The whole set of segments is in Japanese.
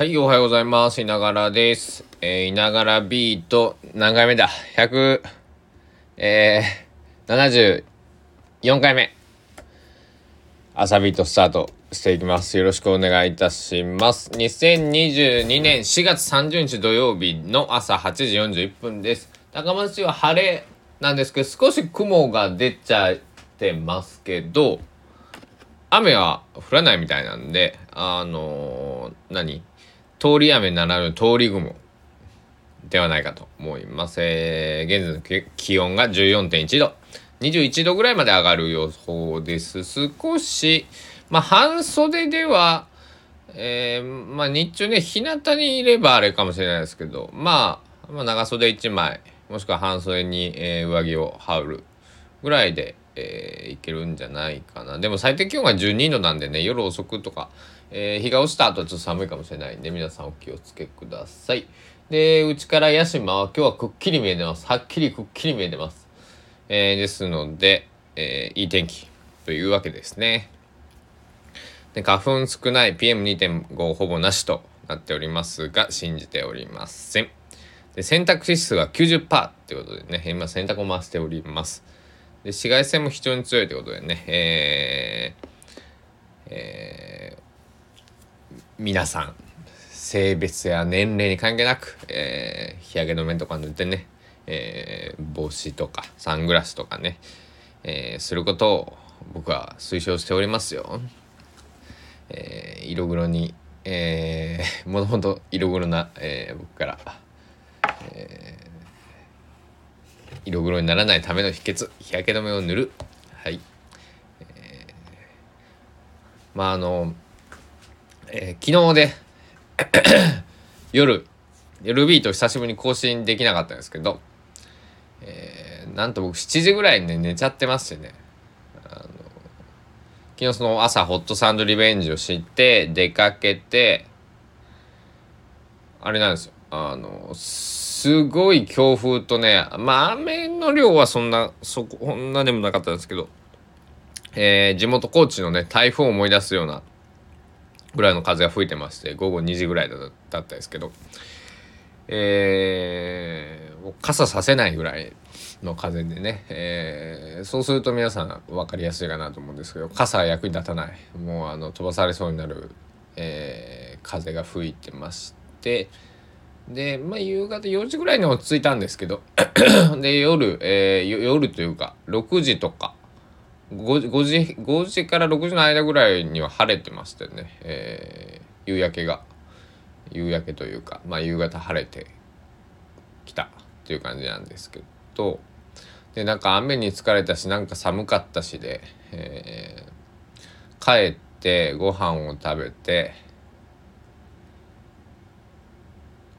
はい、おはようございます。いながらです。えー、いながらビート、何回目だ ?100、えー、74回目。朝ビートスタートしていきます。よろしくお願いいたします。2022年4月30日土曜日の朝8時41分です。高松市は晴れなんですけど、少し雲が出ちゃってますけど、雨は降らないみたいなんで、あのー何？通り雨ならぬ通り雲ではないかと思います。えー現在の気温が14.1度。21度ぐらいまで上がる予報です。少し、まあ、半袖では、えーまあ、日中ね、日向にいればあれかもしれないですけど、まあ、まあ、長袖1枚、もしくは半袖に、えー上着を羽織るぐらいで、えーいけるんじゃないかな。でも最低気温が12度なんでね、夜遅くとか、えー日が落ちた後はちょっと寒いかもしれないんで、皆さんお気をつけください。で、うちから屋島は今日はくっきり見えてます。はっきりくっきり見えてます。えーですので、えーいい天気というわけですね。で花粉少ない PM2.5 ほぼなしとなっておりますが信じておりません。で洗濯指数が90%ってことでね今洗濯を回しております。で紫外線も非常に強いということでね、えーえー皆さん性別や年齢に関係なく、えー日焼け止めとか塗ってね、えー帽子とかサングラスとかね、えーすることを僕は推奨しておりますよ。えー色黒に、えー、もともと色黒な、えー僕から、えー色黒にならないための秘訣日焼け止めを塗るはい、えーまああの、えー昨日で 夜夜ビート久しぶりに更新できなかったんですけど、えーなんと僕7時ぐらいにね寝ちゃってましてね。昨日その朝ホットサンドリベンジをして出かけてあれなんですよ。あのすごい強風とねまあ雨の量はそんなそここんなでもなかったんですけど、えー地元高知のね台風を思い出すようなぐらいの風が吹いてまして午後2時ぐらいだったですけどえー傘させないぐらいの風でね、えーそうすると皆さん分かりやすいかなと思うんですけど傘は役に立たない。もうあの飛ばされそうになる、えー風が吹いてましてで、まあ、夕方4時ぐらいに落ち着いたんですけど で夜、えー夜というか6時とか 5, 5時5時から6時の間ぐらいには晴れてましてね、えー夕焼けが。夕焼けというか、まあ、夕方晴れてきたっていう感じなんですけど。でなんか雨に疲れたしなんか寒かったしで、えー帰ってご飯を食べて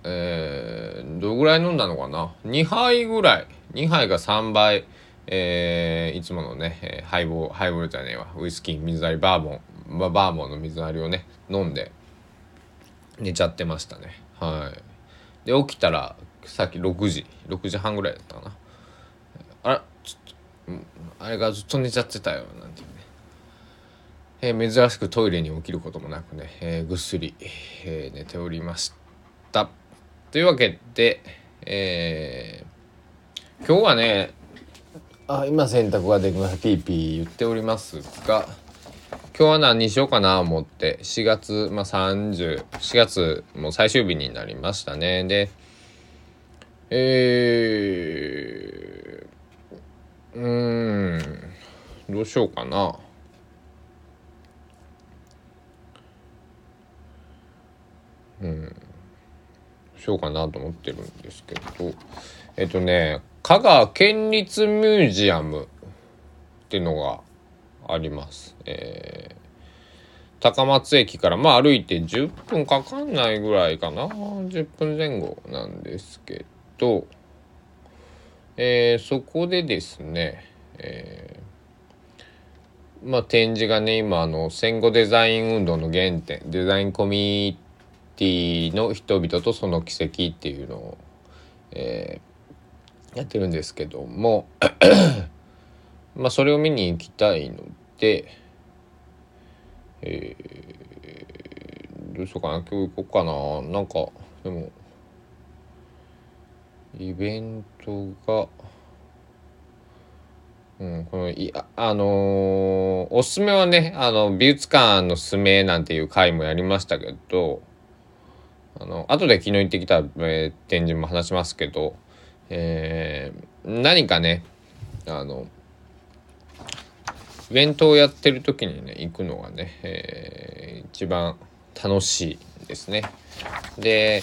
えーどれぐらい飲んだのかな？2杯ぐらい。2杯が3杯。えーいつものね、えーハイボールハイボールじゃねえわ。ウイスキー水割りバーボンババーボンの水割りをね飲んで寝ちゃってましたね。はい。で起きたらさっき6時6時半ぐらいだったかな。あらちょっとあれがずっと寝ちゃってたよなんていうね、えー珍しくトイレに起きることもなくね、えーぐっすり、えー寝ておりました。というわけで、えー今日はねあ今洗濯ができますピーピー言っておりますが今日は何にしようかな思って4月、まあ、304月もう最終日になりましたね。でえー、うーんどうしようかな。うんしようかなと思ってるんですけど。えっとね香川県立ミュージアムっていうのがあります。えー高松駅からまあ歩いて10分かかんないぐらいかな10分前後なんですけど、えーそこでですね、えーまあ展示がね今あの戦後デザイン運動の原点デザインコミュニティの人々とその奇跡っていうのを、えーやってるんですけども。まあそれを見に行きたいので、えーどうしようかな。今日行こうかな。なんかでもイベントがうんこのいあ、あのー、おすすめはねあの美術館のすすめなんていう回もやりましたけどあの後で昨日行ってきた、えー、展示も話しますけど、えー、何かねあのイベントをやってる時にね行くのがね、えー、一番楽しいですね。で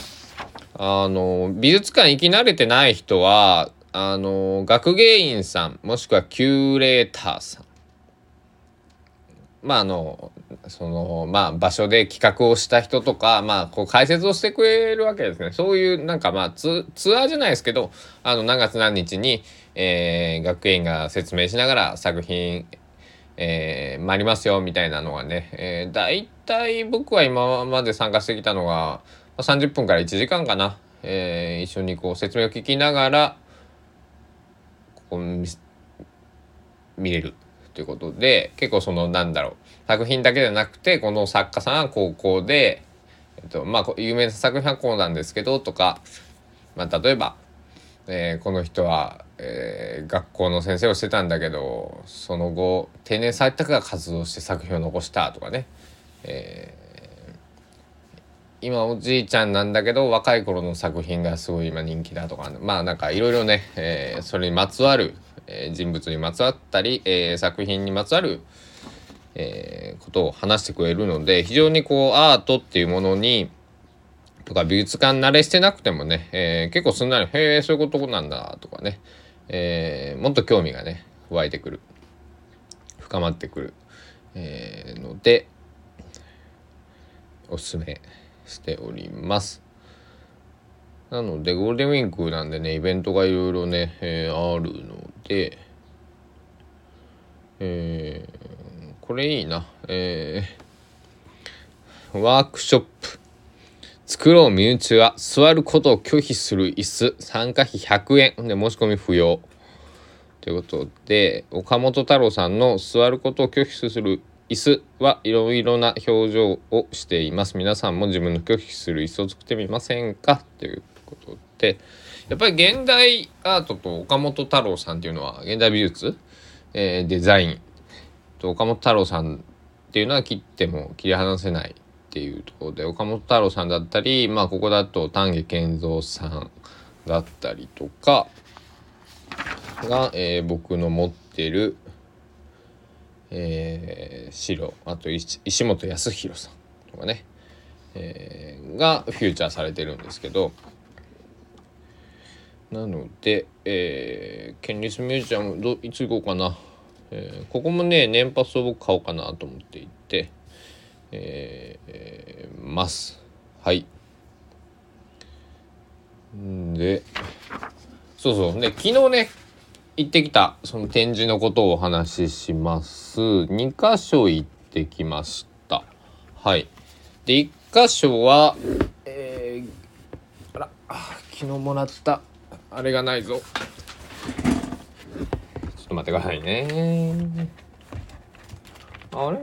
あの美術館行き慣れてない人はあの学芸員さんもしくはキューレーターさんまああのそのまあ場所で企画をした人とかまあこう解説をしてくれるわけですね。そういうなんかまあツアーじゃないですけどあの何月何日に、えー、学芸員が説明しながら作品えー、参りますよみたいなのがね、えー、大体僕は今まで参加してきたのが30分から1時間かな、えー、一緒にこう説明を聞きながらこう見れるということで結構そのなんだろう。作品だけじゃなくてこの作家さんは高校で、えっとまあ、有名な作品はこうなんですけどとか、まあ、例えば、えー、この人はえー、学校の先生をしてたんだけどその後定年されたから活動して作品を残したとかね、えー、今おじいちゃんなんだけど若い頃の作品がすごい今人気だとかまあなんかいろいろね、えー、それにまつわる、え人物にまつわったり、え作品にまつわる、えことを話してくれるので非常にこうアートっていうものにとか美術館慣れしてなくてもね、えー、結構すんなり「へえそういうことなんだ」とかね、えー、もっと興味がね湧いてくる。深まってくる、えー、のでおすすめしております。なのでゴールデンウィークなんでねイベントがいろいろね、えー、あるのでえー、これいいな。えー、ワークショップ。作ろう身内は座ることを拒否する椅子。参加費100円。で申し込み不要。ということで岡本太郎さんの座ることを拒否する椅子はいろいろな表情をしています。皆さんも自分の拒否する椅子を作ってみませんか？ということでやっぱり現代アートと岡本太郎さんっていうのは現代美術、えー、デザイン。と岡本太郎さんっていうのは切っても切り離せないっていうところで岡本太郎さんだったりまあここだと丹下健三さんだったりとかが、えー、僕の持ってる、えー、白あと石本康弘さんとかね、えー、がフューチャーされてるんですけどなので、えー、県立ミュージアムどいつ行こうかな、えー、ここもね年パスを僕買おうかなと思っていて。えー、ます。はい。でそうそう。で昨日ね行ってきたその展示のことをお話しします。2箇所行ってきました。はい。で1箇所はえー、あら昨日もらったあれがないぞ。ょっと待ってくださいね。あれ？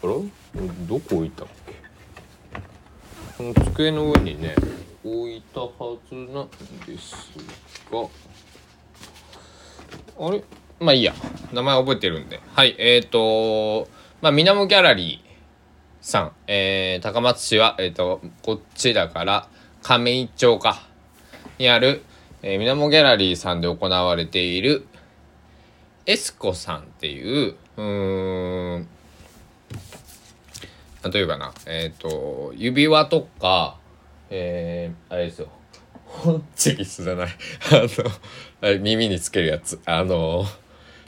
あらどこ置いたっけ？この机の上にね置いたはずなんですが。あれ？まあいいや。名前覚えてるんで。はいえっ、ー、とまあみなもギャラリーさん、えー、高松市は、えっ、ー、とこっちだから亀井町かにある、えー、みなもギャラリーさんで行われているエスコさんっていううーん例えばな、えっ、ー、と、指輪とか、えー、あれですよ。ホッチキスじゃない。あの、あれ耳につけるやつ。あの、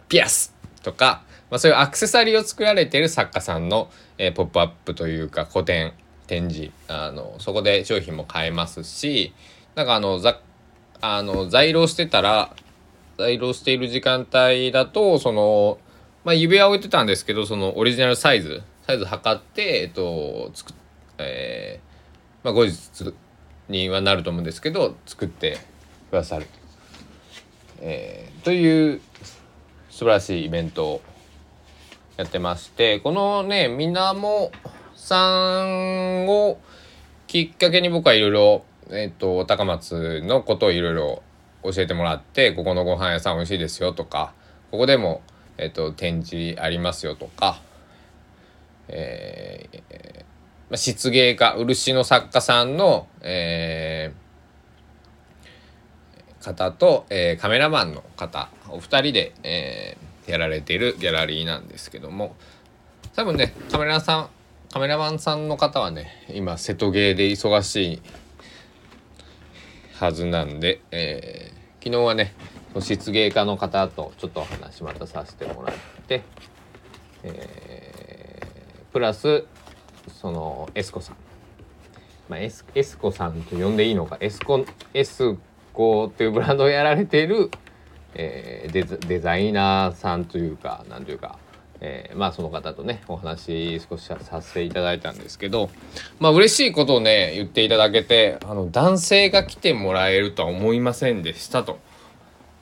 ピアスとか、まあそういうアクセサリーを作られている作家さんの、えー、ポップアップというか個展、展示。あの、そこで商品も買えますし、なんかあの、ざ、あの、在庫してたら、在庫している時間帯だと、その、まあ指輪置いてたんですけど、そのオリジナルサイズ、サイズ測って、えっと、つく、えー、まあ、後日にはなると思うんですけど、作ってくださる。えー、という素晴らしいイベントをやってましてこのねみんなもさんをきっかけに僕はいろいろえっ、と高松のことをいろいろ教えてもらってここのご飯屋さん美味しいですよとかここでも、えっと、展示ありますよとか、えーまあ、漆芸家漆の作家さんの、えー、方と、えー、カメラマンの方お二人で、えー、やられているギャラリーなんですけども多分ねカメラさんカメラマンさんの方はね今瀬戸芸で忙しいはずなんで、えー、昨日はね漆芸家の方とちょっとお話またさせてもらって、えー、プラスそのエスコさん、まあ、エスエスコさんと呼んでいいのかエスコエスコっていうブランドをやられている、えー、デザデザイナーさんというかなんというか、えー、まあその方とねお話少しさせていただいたんですけどまあ嬉しいことをね言っていただけてあの男性が来てもらえるとは思いませんでしたと。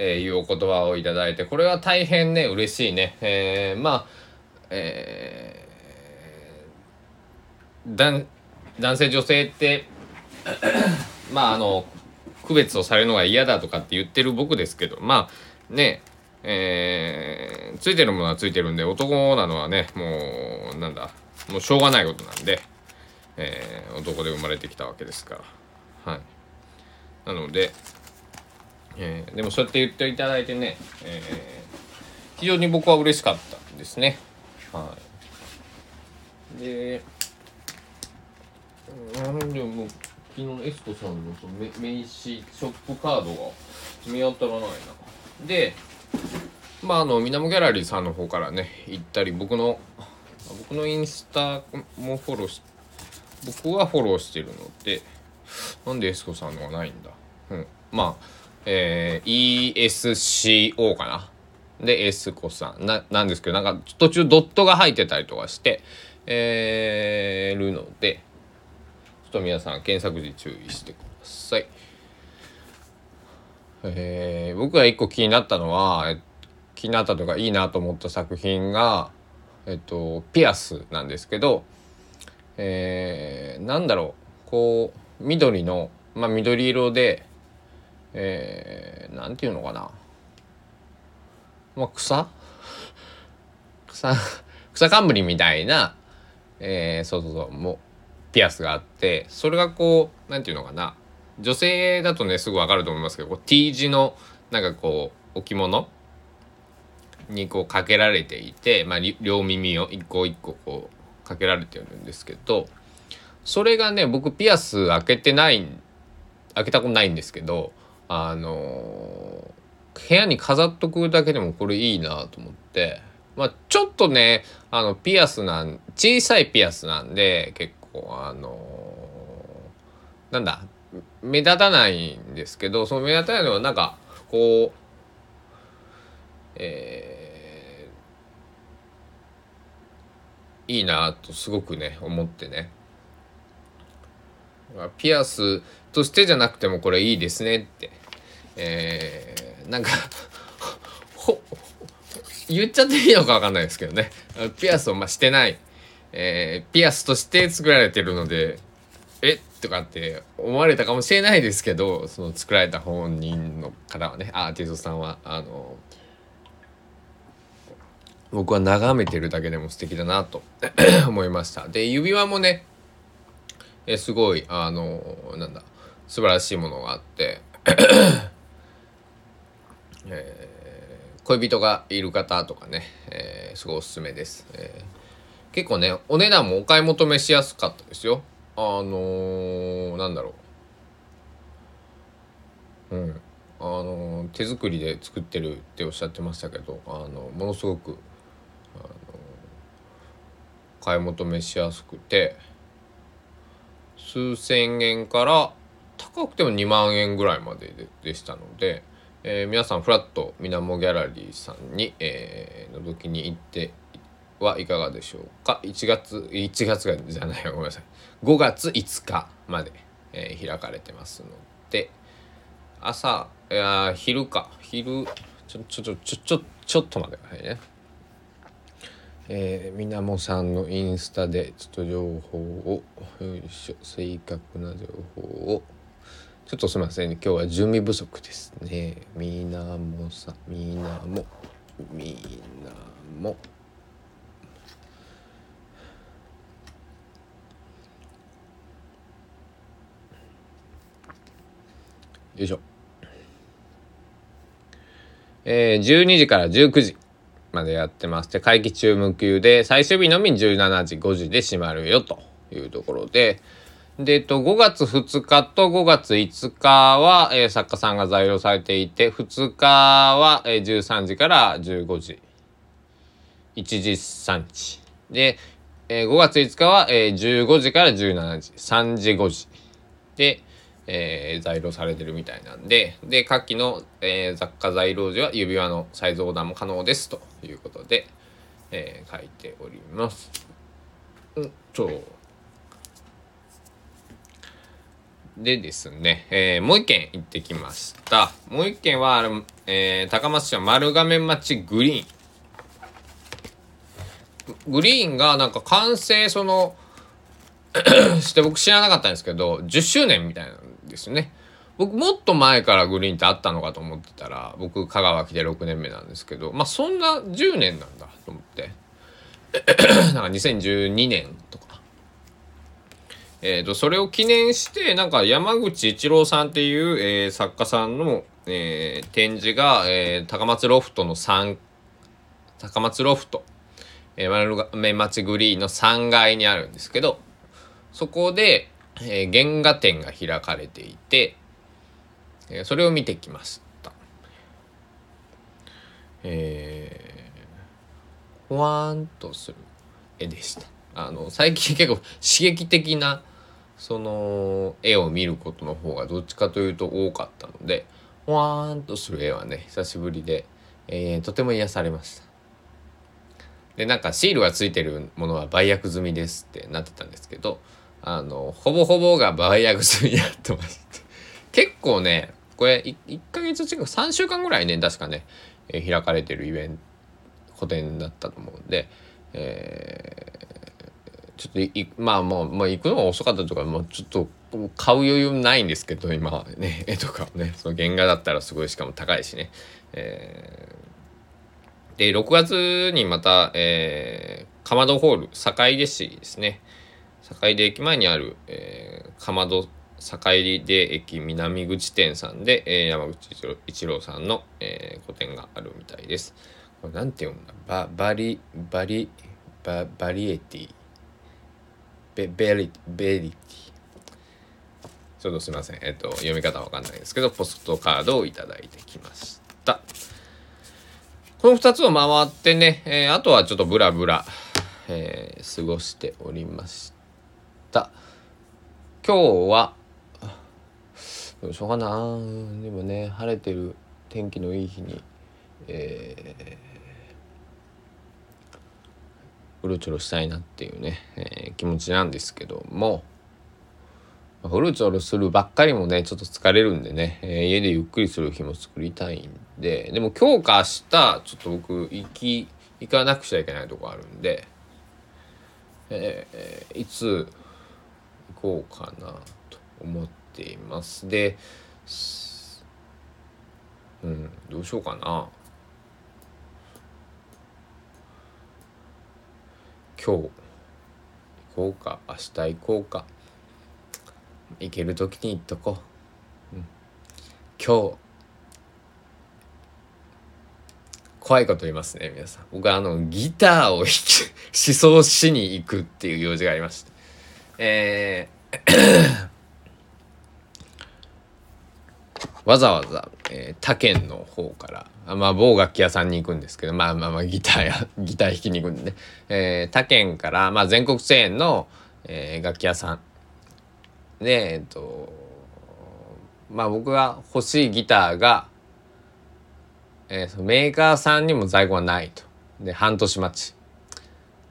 えー、いうお言葉をいただいてこれは大変ね嬉しいね、えー、まあ、えー、男性女性ってまああの区別をされるのが嫌だとかって言ってる僕ですけどまあねえー、ついてるものはついてるんで男なのはねもうなんだもうしょうがないことなんで、えー、男で生まれてきたわけですからはいなのでえー、でもそうやって言っていただいてね、えー、非常に僕は嬉しかったんですね。はい、で、なんでも昨日エスコさんのその名刺ショップカードが見当たらないな。で、まああの、みなもギャラリーさんの方からね、行ったり、僕の、僕のインスタもフォローし、僕はフォローしてるので、なんでエスコさんのがないんだ？うん。まあ、えー、ESCO かな？で、エスコさんな、なんですけど、なんか途中ドットが入ってたりとかして、えー、るので、ちょっと皆さん検索時注意してください。えー、僕が一個気になったのは、え気になったとかいいなと思った作品が、えっと、ピアスなんですけど、えー、なんだろう、こう、緑の、まあ緑色で、えー、なんていうのかな。まあ、草？草、草冠みたいな、えー、そうそうそう、もう、ピアスがあって、それがこう、なんていうのかな。女性だとね、すぐわかると思いますけどこう、T 字の、なんかこう、置物にこうかけられていて、まあ、両耳を一個一個こうかけられてるんですけどそれがね僕ピアス開けてない開けたことないんですけどあの部屋に飾っとくだけでもこれいいなと思って、まあ、ちょっとねあのピアスなん小さいピアスなんで結構あのなんだ目立たないんですけどその目立たないのはなんかこうえー、いいなとすごくね思ってね。ピアスとしてじゃなくてもこれいいですねって。えー、なんか ほ言っちゃっていいのか分かんないですけどね。ピアスをまあしてない、えー、ピアスとして作られてるのでえっとかって思われたかもしれないですけどその作られた本人の方はねアーティストさんはあの僕は眺めてるだけでも素敵だなと 思いました。で指輪もねえすごいあのなんだ素晴らしいものがあって えー、恋人がいる方とかね、えー、すごいおすすめです、えー、結構ねお値段もお買い求めしやすかったですよ。あのー、なんだろう。うん。あのー、手作りで作ってるっておっしゃってましたけどあのものすごく、あの買い求めしやすくて数千円から高くても2万円ぐらいまでででしたので、えー、皆さんフラットみなもギャラリーさんに、えー、覗きに行ってはい。かがでしょうか1月1月がじゃない。ごめんなさい。5月5日まで、えー、開かれてますので朝い。や昼か昼ちょちょちょちょちょちょっと待ってください。ねえー、みなもさんのインスタでちょっと情報をよい。しょ正確な情報をちょっとすみません、今日は準備不足ですねみなもさんみなもみなもよいしょ。えー、12時から19時までやってまして、会期中無休で、最終日のみ17時、5時で閉まるよというところで、で、えっと、5月2日と5月5日は、えー、作家さんが在留されていて、2日は、えー、13時から15時、1時3時。で、えー、5月5日は、えー、15時から17時、3時5時。で、えー、在庫されてるみたいなんで、で、下記の、えー、雑貨在庫時は指輪のサイズオーダーも可能ですということで、えー、書いております。うんと。でですね、えー、もう一軒行ってきました。もう一軒は、えー、高松市の丸亀町グリーン。グリーンがなんか完成その して僕知らなかったんですけど10周年みたいなですよね。僕もっと前からグリーンってあったのかと思ってたら僕香川来て6年目なんですけどまあそんな10年なんだと思って。なんか2012年とか。えっ、ー、とそれを記念してなんか山口一郎さんっていう、えー、作家さんの、えー、展示が、えー、高松ロフトの3高松ロフト、えー、丸亀町グリーンの3階にあるんですけどそこでえー、原画展が開かれていて、えー、それを見てきました。えー、ほわーんとする絵でした。あの最近 結構刺激的なその絵を見ることの方がどっちかというと多かったのでほわーんとする絵はね久しぶりで、えー、とても癒されました。でなんかシールがついてるものは売約済みですってなってたんですけどあの、ほぼほぼが売約済みになってまして。結構ね、これ1、1ヶ月近く、3週間ぐらいね、確かね、えー、開かれてるイベント、個展だったと思うんで、えー、ちょっとい、まあもう、まあ行くのが遅かったとか、もうちょっと買う余裕ないんですけど、今ね、絵 とかね、その原画だったらすごいしかも高いしね。えー、で、6月にまた、えー、かまどホール、坂出市ですね。坂出駅前にある、えー、かまど坂出駅南口店さんで、えー、山口一郎さんの、えー、個展があるみたいです。これなんて読むんだ？ババリバリババリエティ？ベベリベリティ？ちょっとすいません。えっと、読み方わかんないですけど、ポストカードをいただいてきました。この2つを回ってね、えー、あとはちょっとブラブラ、えー、過ごしておりました。た。今日はどうしようかな。でもね晴れてる天気のいい日にえー、うろちょろしたいなっていうね、えー、気持ちなんですけども。うろちょろするばっかりもねちょっと疲れるんでね、えー、家でゆっくりする日も作りたいんで。でも今日か明日ちょっと僕行き行かなくちゃいけないとこあるんで、えー、いつこうかなと思っています。でうんどうしようかな。今日行こうか明日行こうか。行ける時に行っとこう、うん、今日怖いこと言いますね皆さん。僕はあのギターを 思想しに行くっていう用事がありまして。えー わざわざ、えー、他県の方から、まあ、某楽器屋さんに行くんですけど、まあまあまあ、ギターや、ギター弾きに行くんでね、えー、他県から、まあ、全国チェーンの、えー、楽器屋さんで、えっと、まあ、僕が欲しいギターが、えー、メーカーさんにも在庫がないと。で、半年待ち。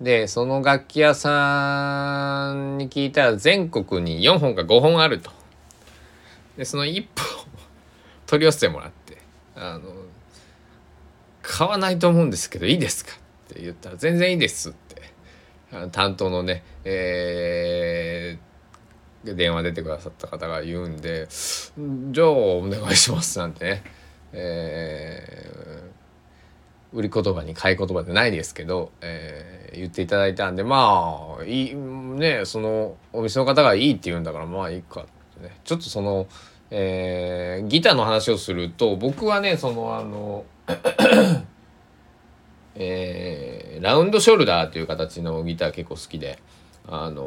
で、その楽器屋さんに聞いたら全国に4本か5本あると。で、その1本取り寄せてもらって、あの、買わないと思うんですけど、いいですか？って言ったら「全然いいです」って担当のね、えー、電話出てくださった方が言うんで「じゃあお願いします」なんてね、えー、売り言葉に買い言葉でないですけど、えー、言っていただいたんでまあいいねそのお店の方がいいって言うんだからまあいいかってねちょっとその。えー、ギターの話をすると僕はねそのあのえー、ラウンドショルダーという形のギター結構好きであの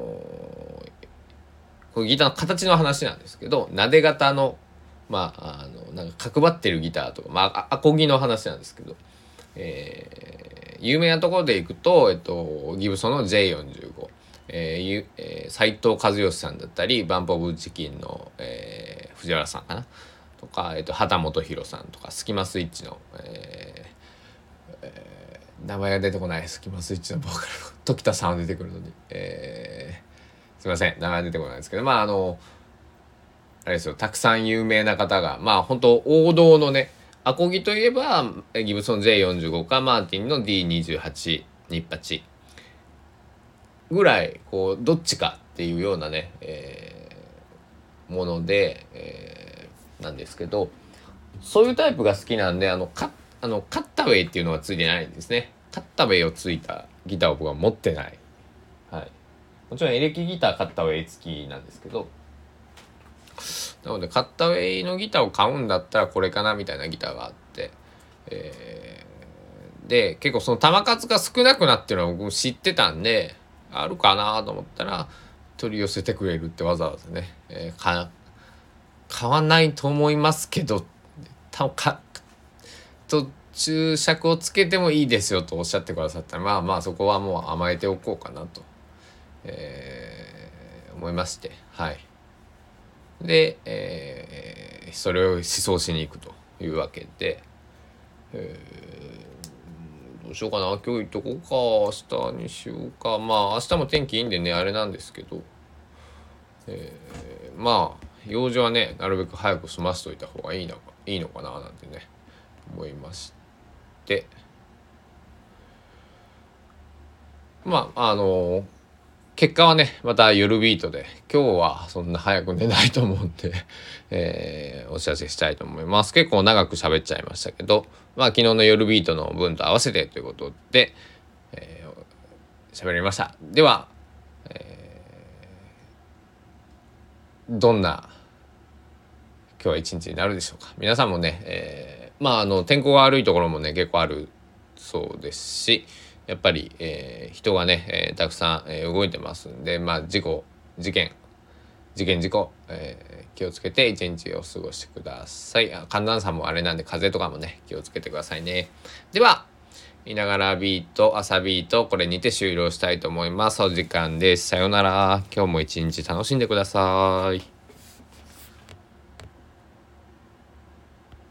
これギターの形の話なんですけどなで型のまああのなんか角張ってるギターとかまあアコギの話なんですけど、えー、有名なところでいくと、えっと、ギブソンの J45 えーえー、斉藤和義さんだったりバンプ・オブ・チキンの、えー、藤原さんかな？とか、えーと、畑本博さんとかスキマスイッチの、えーえー、名前が出てこないスキマスイッチのボーカル時田さんは出てくるのに、えー、すいません名前出てこないですけどまああのあれですよたくさん有名な方がまあ本当王道のねアコギといえばギブソン J45 かマーティンの D28 ニッパチぐらいこうどっちかっていうようなね、えー、もので、えー、なんですけどそういうタイプが好きなんであのカあのカッタウェイっていうのがついてないんですね。カッタウェイをついたギターを僕は持ってない、はい、もちろんエレキギターカッタウェイ付きなんですけどなのでカッタウェイのギターを買うんだったらこれかなみたいなギターがあって、えー、で結構その球数が少なくなってるのは僕も知ってたんであるかなと思ったら取り寄せてくれるってわざわざね、えー、か買わないと思いますけどたかと注釈をつけてもいいですよとおっしゃってくださったらまあまあそこはもう甘えておこうかなと、えー、思いましてはい。で、えー、それを思想しに行くというわけで、えーどうしようかな。今日行っとこうか。明日にしようか。まあ明日も天気いいんでねあれなんですけど、えー、まあ用事はねなるべく早く済ませといた方がいいのかいいのかななんてね思いまして。まああのー結果はね、また夜ビートで、今日はそんな早く寝ないと思うんで、えー、お知らせしたいと思います。結構長く喋っちゃいましたけど、まあ昨日の夜ビートの分と合わせてということで、えー、喋りました。では、えー、どんな今日は一日になるでしょうか。皆さんもね、えー、まああの天候が悪いところもね結構あるそうですし、やっぱり、えー、人がね、えー、たくさん、えー、動いてますんで、まあ、事故事件事件事故、えー、気をつけて一日を過ごしてください。寒暖差もあれなんで風邪とかもね気をつけてくださいね。ではいながらビート朝ビートこれにて終了したいと思います。お時間です。さようなら。今日も一日楽しんでください。